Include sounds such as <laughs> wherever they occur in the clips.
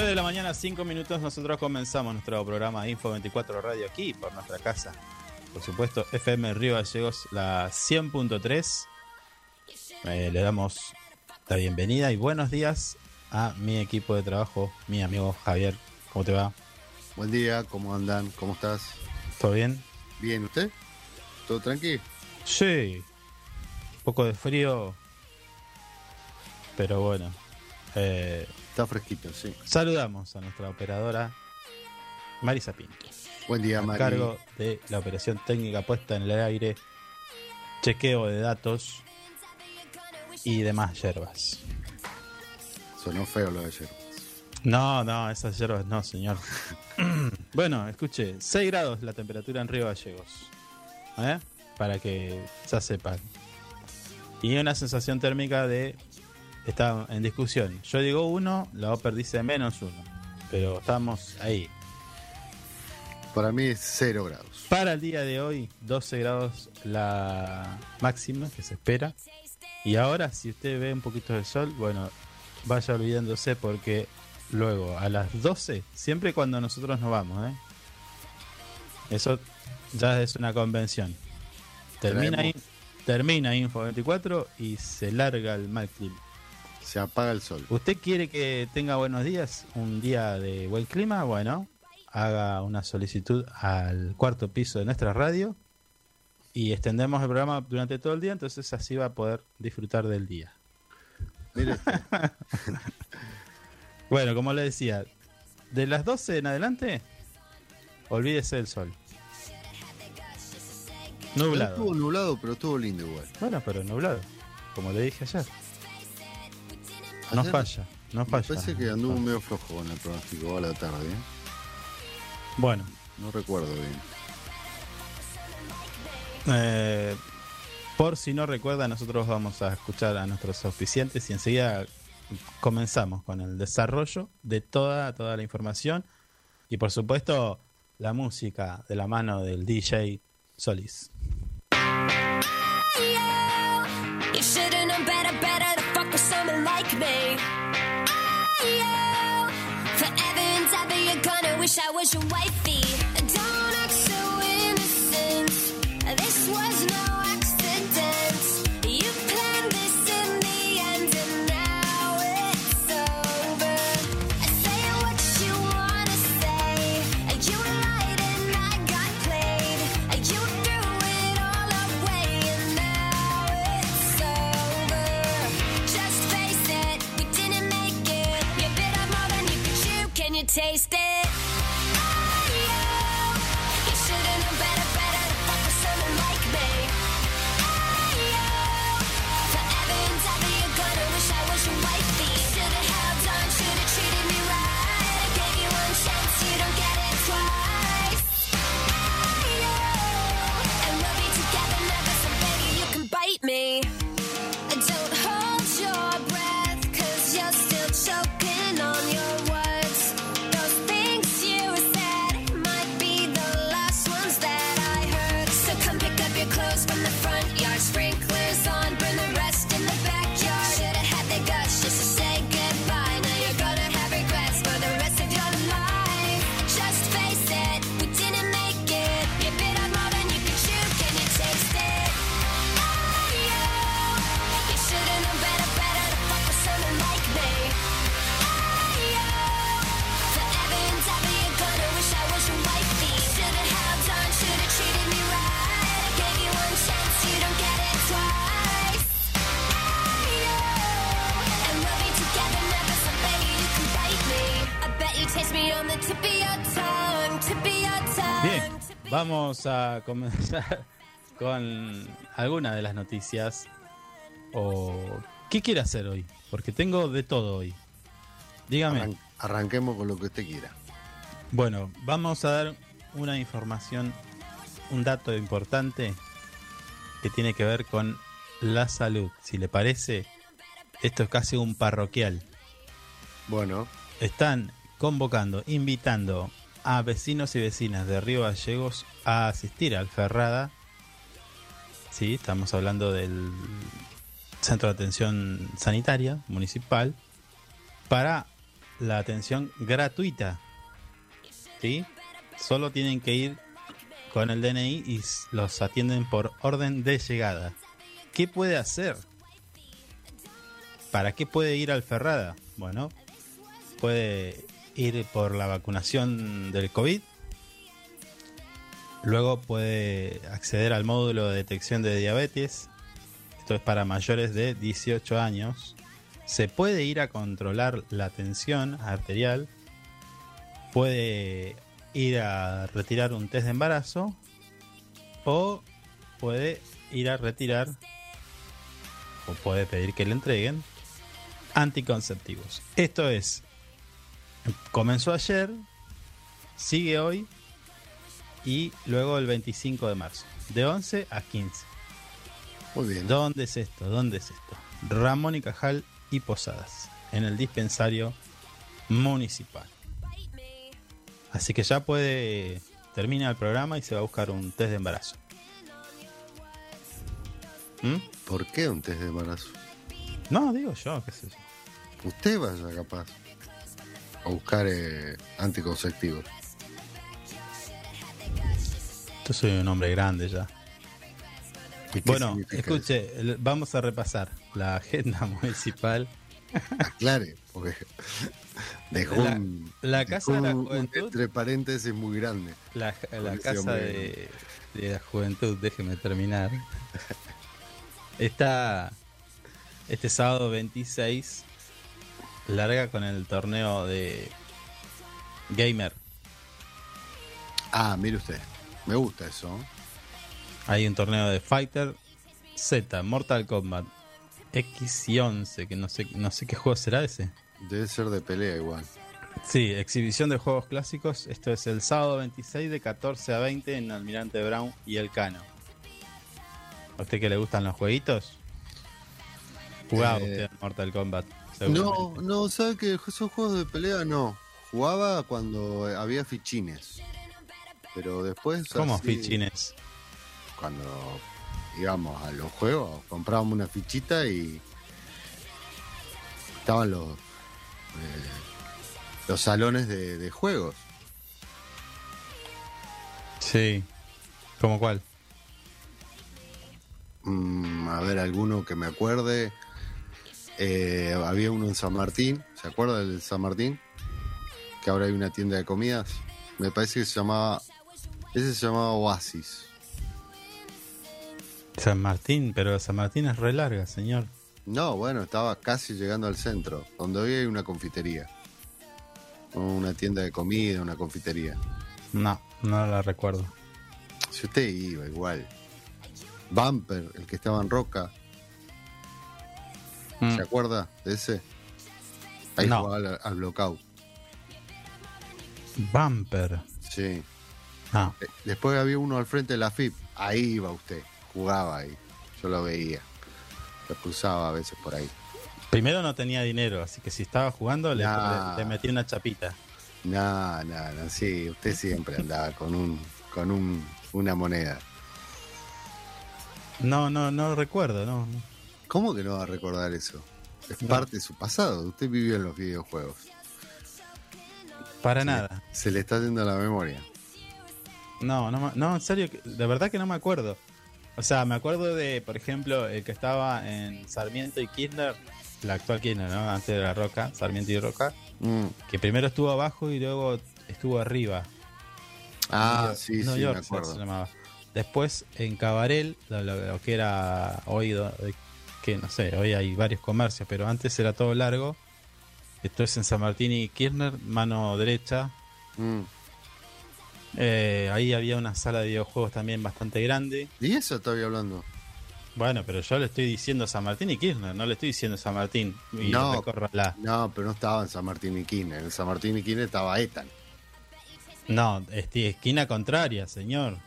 9 de la mañana, 5 minutos, nosotros comenzamos nuestro programa Info 24 Radio aquí por nuestra casa. Por supuesto, FM Río Gallegos, la 100.3. Eh, le damos la bienvenida y buenos días a mi equipo de trabajo, mi amigo Javier. ¿Cómo te va? Buen día, ¿cómo andan? ¿Cómo estás? ¿Todo bien? ¿Bien usted? ¿Todo tranquilo? Sí. Un poco de frío. Pero bueno. Eh, Está fresquito, sí. saludamos a nuestra operadora Marisa Pinto. Buen día, a Mari. cargo de la operación técnica puesta en el aire, chequeo de datos y demás hierbas. Sonó feo lo de ayer. No, no, esas hierbas no, señor. <laughs> bueno, escuche, 6 grados la temperatura en Río Gallegos. ¿eh? Para que ya sepan. Y una sensación térmica de... Está en discusión. Yo digo 1, la OPER dice menos 1. Pero estamos ahí. Para mí es cero grados. Para el día de hoy, 12 grados la máxima que se espera. Y ahora, si usted ve un poquito de sol, bueno, vaya olvidándose porque luego a las 12, siempre cuando nosotros nos vamos, ¿eh? Eso ya es una convención. Termina, ahí- termina Info 24 y se larga el mal clima. Se apaga el sol. ¿Usted quiere que tenga buenos días? Un día de buen clima, bueno, haga una solicitud al cuarto piso de nuestra radio y extendemos el programa durante todo el día, entonces así va a poder disfrutar del día. Mire, <laughs> Bueno, como le decía, de las 12 en adelante, olvídese del sol. Nublado. estuvo nublado, pero estuvo lindo igual. Bueno, pero nublado, como le dije ayer. No Ayer falla, no Me falla. parece que anduvo medio flojo con el pronóstico a la tarde. ¿eh? Bueno, No recuerdo bien. Eh, por si no recuerda, nosotros vamos a escuchar a nuestros auspiciantes y enseguida comenzamos con el desarrollo de toda, toda la información y por supuesto la música de la mano del DJ Solís. Wish I was your wifey. Vamos a comenzar <laughs> con alguna de las noticias. O ¿qué quiere hacer hoy? Porque tengo de todo hoy. Dígame. Arran- arranquemos con lo que usted quiera. Bueno, vamos a dar una información, un dato importante que tiene que ver con la salud. Si le parece, esto es casi un parroquial. Bueno, Están convocando, invitando a vecinos y vecinas de Río Gallegos a asistir al Ferrada. Sí, estamos hablando del Centro de Atención Sanitaria Municipal para la atención gratuita. ¿Sí? Solo tienen que ir con el DNI y los atienden por orden de llegada. ¿Qué puede hacer? ¿Para qué puede ir al Ferrada? Bueno, puede ir por la vacunación del COVID. Luego puede acceder al módulo de detección de diabetes. Esto es para mayores de 18 años. Se puede ir a controlar la tensión arterial. Puede ir a retirar un test de embarazo. O puede ir a retirar o puede pedir que le entreguen anticonceptivos. Esto es comenzó ayer, sigue hoy y luego el 25 de marzo, de 11 a 15. muy bien. ¿Dónde es esto? ¿Dónde es esto? Ramón y Cajal y Posadas, en el dispensario municipal. Así que ya puede, termina el programa y se va a buscar un test de embarazo. ¿Mm? ¿Por qué un test de embarazo? No, digo yo, qué sé yo. Usted vaya capaz a buscar eh, anticonceptivos. Yo soy un hombre grande ya. ¿Y qué Bueno, escuche, el- vamos a repasar la agenda <laughs> municipal. eso? Aclare, porque dejó La- un, la dejó Casa de la Juventud. entre paréntesis muy grande. La, la casa de, de la juventud, déjeme terminar. <laughs> Está este sábado 26, larga con el torneo de Gamer. Ah, mire usted, me gusta eso. Hay un torneo de Fighter Z, Mortal Kombat X y 11, que no sé, no sé qué juego será ese. Debe ser de pelea igual. Sí, exhibición de juegos clásicos. Esto es el sábado 26 de 14 a 20 en Almirante Brown y El Cano. ¿A usted que le gustan los jueguitos? Jugaba Eh, usted en Mortal Kombat. No, no, ¿sabe que esos juegos de pelea no? Jugaba cuando había fichines. Pero después. ¿Cómo así, fichines? Cuando íbamos a los juegos, comprábamos una fichita y. Estaban los. eh, los salones de, de juegos. Sí. ¿Cómo cuál? Mm, a ver, alguno que me acuerde. Eh, había uno en San Martín. ¿Se acuerda del San Martín? Que ahora hay una tienda de comidas. Me parece que se llamaba. Ese se llamaba Oasis. San Martín, pero San Martín es re larga, señor. No, bueno, estaba casi llegando al centro, donde hoy hay una confitería. Una tienda de comida, una confitería. No, no la recuerdo. Si usted iba igual. Bumper, el que estaba en Roca, Mm. ¿se acuerda de ese? Ahí No. jugaba al, al blockout. Bumper. Sí. Ah, Eh, Después había uno al frente de la FIP. Ahí iba usted. Jugaba ahí. Yo lo veía. Lo cruzaba a veces por ahí. primero no tenía dinero, así que si estaba jugando le, Nah. le- le metí una chapita. No, no, no. Sí, usted siempre andaba con un con un, una moneda. No, no, no recuerdo, no. ¿Cómo que no va a recordar eso? Es No. parte de su pasado. Usted vivió en los videojuegos. Para nada. Se le está yendo la memoria. No, no, no, en serio, de verdad que no me acuerdo. O sea, me acuerdo de, por ejemplo, el que estaba en Sarmiento y Kirchner, la actual Kirchner, ¿no? Antes de la Roca, Sarmiento y Roca, Mm. que primero estuvo abajo y luego estuvo arriba. Ah, sí, New sí, York me acuerdo. se llamaba. Después en Cabarel, lo, lo- lo que era hoy, do- eh, que no sé, hoy hay varios comercios, pero antes era todo largo. Esto es en San Martín y Kirchner, mano derecha. Mm. Eh, ahí había una sala de videojuegos también bastante grande. ¿Y eso estoy hablando? Bueno, pero yo le estoy diciendo San Martín y Kirchner, no le estoy diciendo San Martín y No. No, pero no estaba en San Martín y Quine. En San Martín y Quine estaba Ethan. No, esquina contraria, señor.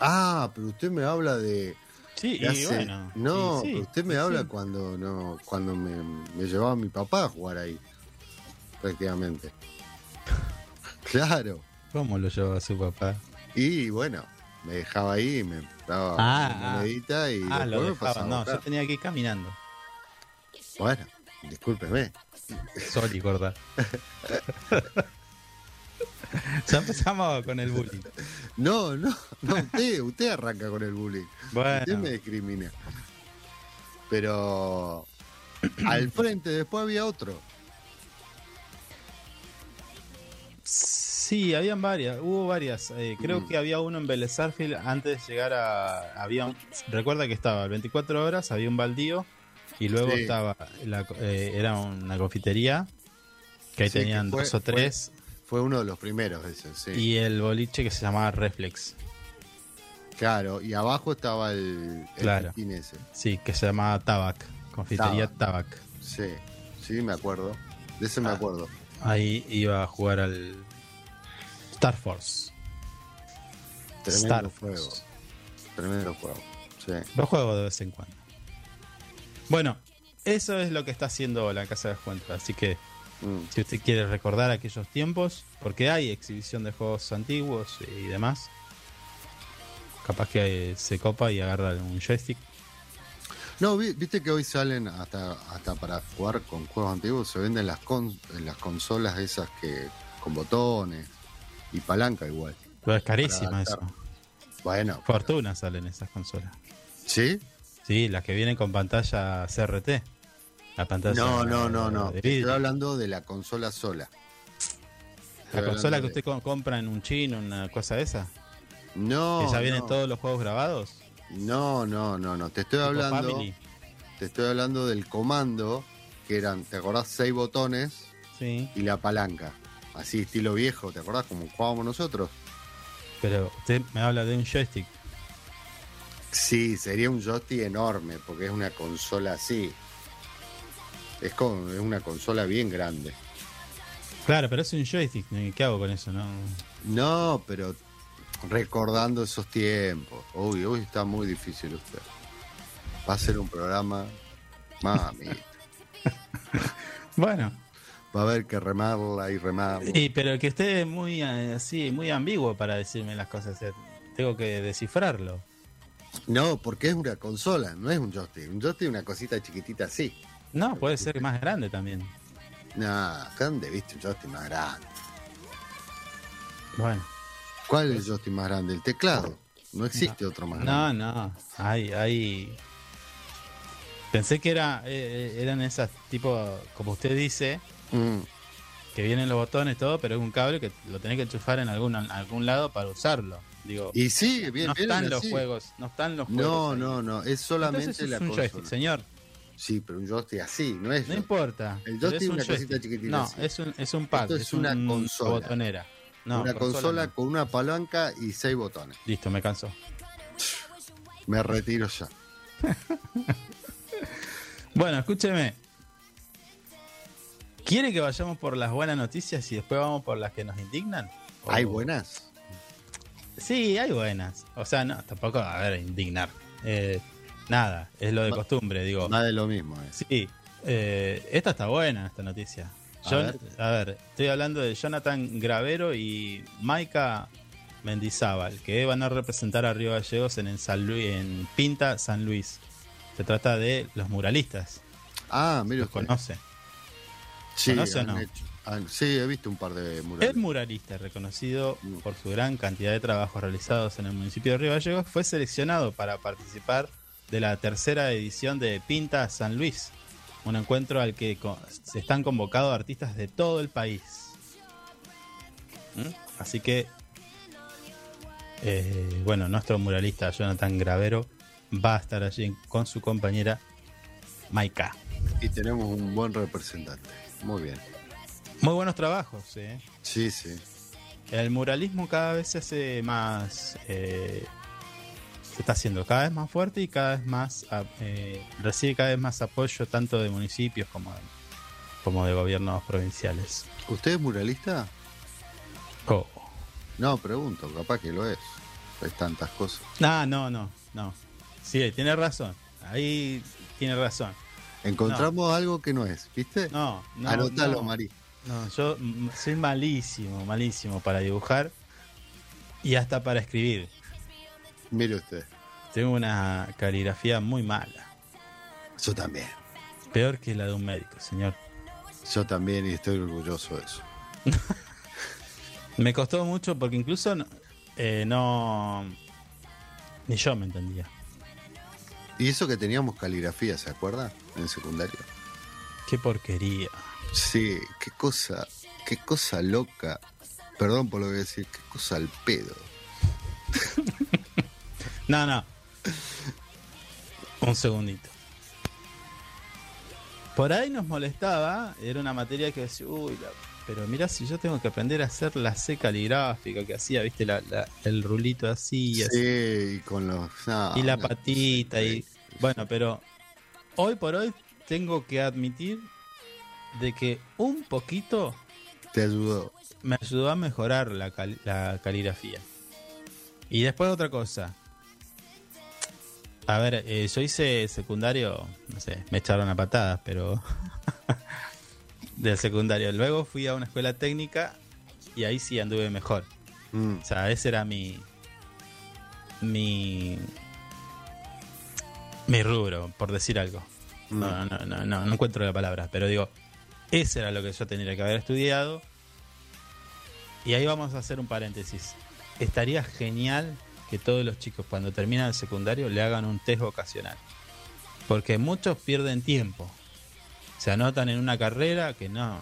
Ah, pero usted me habla de. Sí, y hace- bueno. no, sí, usted me habla cuando no cuando me, me llevaba mi papá a jugar ahí. Prácticamente. <laughs> claro. ¿Cómo lo llevó a su papá? Y bueno, me dejaba ahí, me daba Ah, una ah. monedita y Ah, después lo me dejaba. pasaba No, yo tenía que ir caminando. Bueno, discúlpeme. Sol y gorda. <laughs> <laughs> ya empezamos con el bullying. No, no, no, usted, usted arranca con el bullying. Usted me Bueno, discrimina. Pero al frente después había otro. sí, habían varias, hubo varias. Eh, creo Mm. que había uno en Vélez antes de llegar a. Había un- recuerda que estaba 24 horas, había un baldío y luego Sí. estaba. la- eh, era una confitería que ahí Sí, que tenían fue- dos o tres Fue uno de los primeros ese, sí. y el boliche que se llamaba Reflex. Claro, y abajo estaba el, el Claro. ese. Sí, que se llamaba Tabac. Confitería Tabac. Sí, sí, me acuerdo. De ese me Ah. acuerdo. Ahí iba a jugar al Star Force. Tremendo Star juego. Force. Tremendo juego. Sí. Lo juego de vez en cuando. Bueno, eso es lo que está haciendo la Casa de Juegos. Así que Mm. si usted quiere recordar aquellos tiempos, porque hay exhibición de juegos antiguos y demás, capaz que se copa y agarra un joystick. No, vi- viste que hoy salen hasta hasta para jugar con juegos antiguos, se venden las con, las consolas esas que con botones y palanca igual. Pero es carísima eso. Bueno, Fortuna salen esas consolas. ¿sí? Sí, las que vienen con pantalla CRT. La pantalla No, no, no, no. Estoy hablando de la consola sola. La consola que usted co- compra en un chino, una cosa de esa. No, que ya vienen no. todos los juegos grabados. No, no, no, no. Te estoy hablando. Family. Te estoy hablando del comando, que eran, ¿te acordás? Seis botones Sí, y la palanca. Así, estilo viejo, ¿te acordás? Como jugábamos nosotros. pero usted me habla de un joystick. Sí, sería un joystick enorme, porque es una consola así. Es, como, es una consola bien grande. Claro, pero es un joystick. ¿y ¿Qué hago con eso? No. No, pero recordando esos tiempos. Uy, hoy está muy difícil usted. Va a ser un programa. Mami. <laughs> Bueno, Va a haber que remarla y remarla. y, pero que esté muy eh, así, muy ambiguo para decirme las cosas. eh, Tengo que descifrarlo. No, porque es una consola, no es un joystick. Un joystick es una cosita chiquitita así. No, puede ser más grande también. Nah, acá viste un joystick más grande. Bueno, ¿Cuál es el joystick más grande? El teclado. No existe otro más no, grande. no. Hay, hay. Pensé que era, eh, eran esas tipo, como usted dice, Mm, que vienen los botones todo, pero es un cable que lo tenés que enchufar en algún, algún lado para usarlo. Digo, Y sí, bien, no están los así. juegos, no están los juegos. No, ahí. no, no. Es solamente Entonces la es un consola. joystick, señor. Sí, pero un joystick así, no es. No joystick. importa. El joystick es es un una cosita joystick. chiquitita No, así. es un, es un pad, Esto es, es una un- consola. botonera. No, una consola no. con una palanca y seis botones. Listo, me cansó. Me retiro ya. <laughs> Bueno, escúcheme. ¿Quiere que vayamos por las buenas noticias y después vamos por las que nos indignan? ¿O- ¿Hay buenas? Sí, hay buenas. O sea, no, tampoco, a ver, indignar. Eh, nada, es lo de Va- costumbre, digo. Más de lo mismo. eh. Sí, eh, esta está buena, esta noticia. A ver. a ver, estoy hablando de Jonathan Gravero y Maika Mendizábal, que van a representar a Río Gallegos en, el San Luis, en Pinta San Luis. Se trata de los muralistas. Ah, mira Los conoce. Sí, ¿Conoce o han no? hecho- han- sí, he visto un par de murales. El muralista, reconocido Mm. por su gran cantidad de trabajos realizados en el municipio de Río Gallegos, fue seleccionado para participar de la tercera edición de Pinta San Luis, un encuentro al que se están convocados artistas de todo el país. ¿Mm? Así que, eh, bueno, nuestro muralista Jonathan Gravero va a estar allí con su compañera Maika. Y tenemos un buen representante. Muy bien. Muy buenos trabajos, ¿eh? Sí, sí. El muralismo cada vez se hace más. eh, se está haciendo cada vez más fuerte y cada vez más. a- eh, recibe cada vez más apoyo tanto de municipios como de, como de gobiernos provinciales. ¿Usted es muralista? Oh. No, pregunto, capaz que lo es. Hay tantas cosas. No, no, no, no. Sí, tiene razón. Ahí tiene razón. Encontramos algo que no es, ¿viste? No, no. Anotalo, no. Mari. No, yo soy malísimo, malísimo para dibujar y hasta para escribir. Mire usted. Tengo una caligrafía muy mala. Yo también. Peor que la de un médico, señor. Yo también y estoy orgulloso de eso. <laughs> Me costó mucho porque incluso no, eh, no- ni yo me entendía. Y eso que teníamos caligrafía, ¿se acuerda? En secundario. Qué porquería. Sí, qué cosa, qué cosa loca. Perdón por lo que voy a decir, qué cosa al pedo. <laughs> No, no. Un segundito. Por ahí nos molestaba, era una materia que decía, uy, la- pero mira si yo tengo que aprender a hacer la C caligráfica que hacía, viste, la- la- el rulito así, y así. Sí, y con los. no, y la patita y bueno pero hoy por hoy tengo que admitir de que un poquito Te ayudó. me ayudó a mejorar la, cal- la caligrafía y después otra cosa a ver eh, yo hice secundario no sé me echaron a patadas pero <laughs> del secundario luego fui a una escuela técnica y ahí sí anduve mejor Mm, o sea, ese era mi. Mi. Mi rubro, por decir algo. mm. No, no, no, no, no encuentro la palabra, pero digo, ese era lo que yo tenía que haber estudiado. Y ahí vamos a hacer un paréntesis. Estaría genial que todos los chicos, cuando terminan el secundario, le hagan un test vocacional. Porque muchos pierden tiempo. Se anotan en una carrera que no.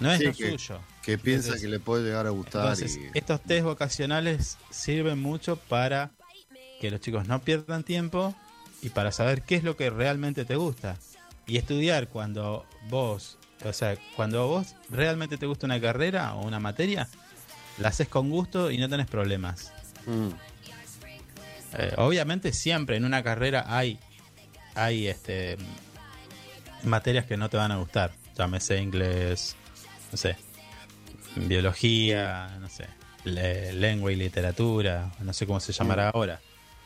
No es Sí, lo que- suyo. Que piensa Entonces- que le puede llegar a gustar. Entonces, y... estos test vocacionales sirven mucho para que los chicos no pierdan tiempo y para saber qué es lo que realmente te gusta. Y estudiar cuando vos, o sea, cuando a vos realmente te gusta una carrera o una materia, la haces con gusto y no tenés problemas. Mm, Eh, obviamente siempre en una carrera hay, hay este materias que no te van a gustar. Llámese inglés, no sé, biología, no sé, le- lengua y literatura, no sé cómo se llamará ahora.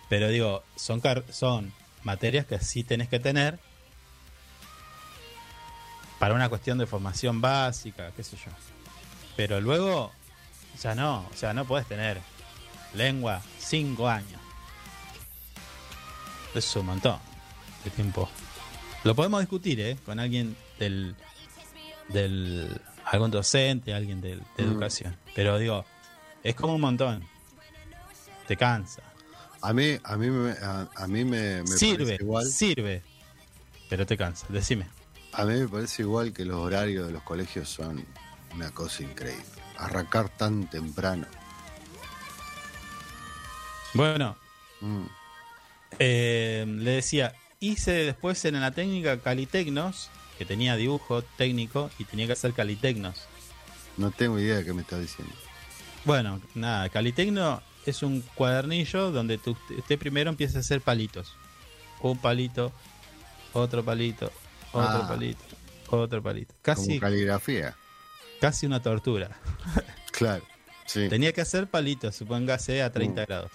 Pero digo, son, car- son materias que sí tenés que tener para una cuestión de formación básica, qué sé yo. Pero luego, ya no, o sea, no puedes tener lengua cinco años. Es un montón de tiempo. Lo podemos discutir, ¿eh? Con alguien del. del algún docente, alguien de, Mm. educación. Pero digo, es como un montón. Te cansa. A mí, a mí, me, a, a mí me, me sirve, parece igual. sirve. Pero te cansa. Decime. A mí me parece igual que los horarios de los colegios son una cosa increíble. Arrancar tan temprano. Bueno, Mm, eh, le decía, hice después en la técnica Calitecnos, que tenía dibujo técnico y tenía que hacer Calitecnos. no tengo idea de qué me estás diciendo. Bueno, nada, Calitecno es un cuadernillo donde tú, usted primero empieza a hacer palitos. Un palito, otro palito, otro Ah. palito, otro palito. Casi, Como caligrafía. Casi una tortura. Claro. Sí. Tenía que hacer palitos, supóngase a 30 Mm. grados.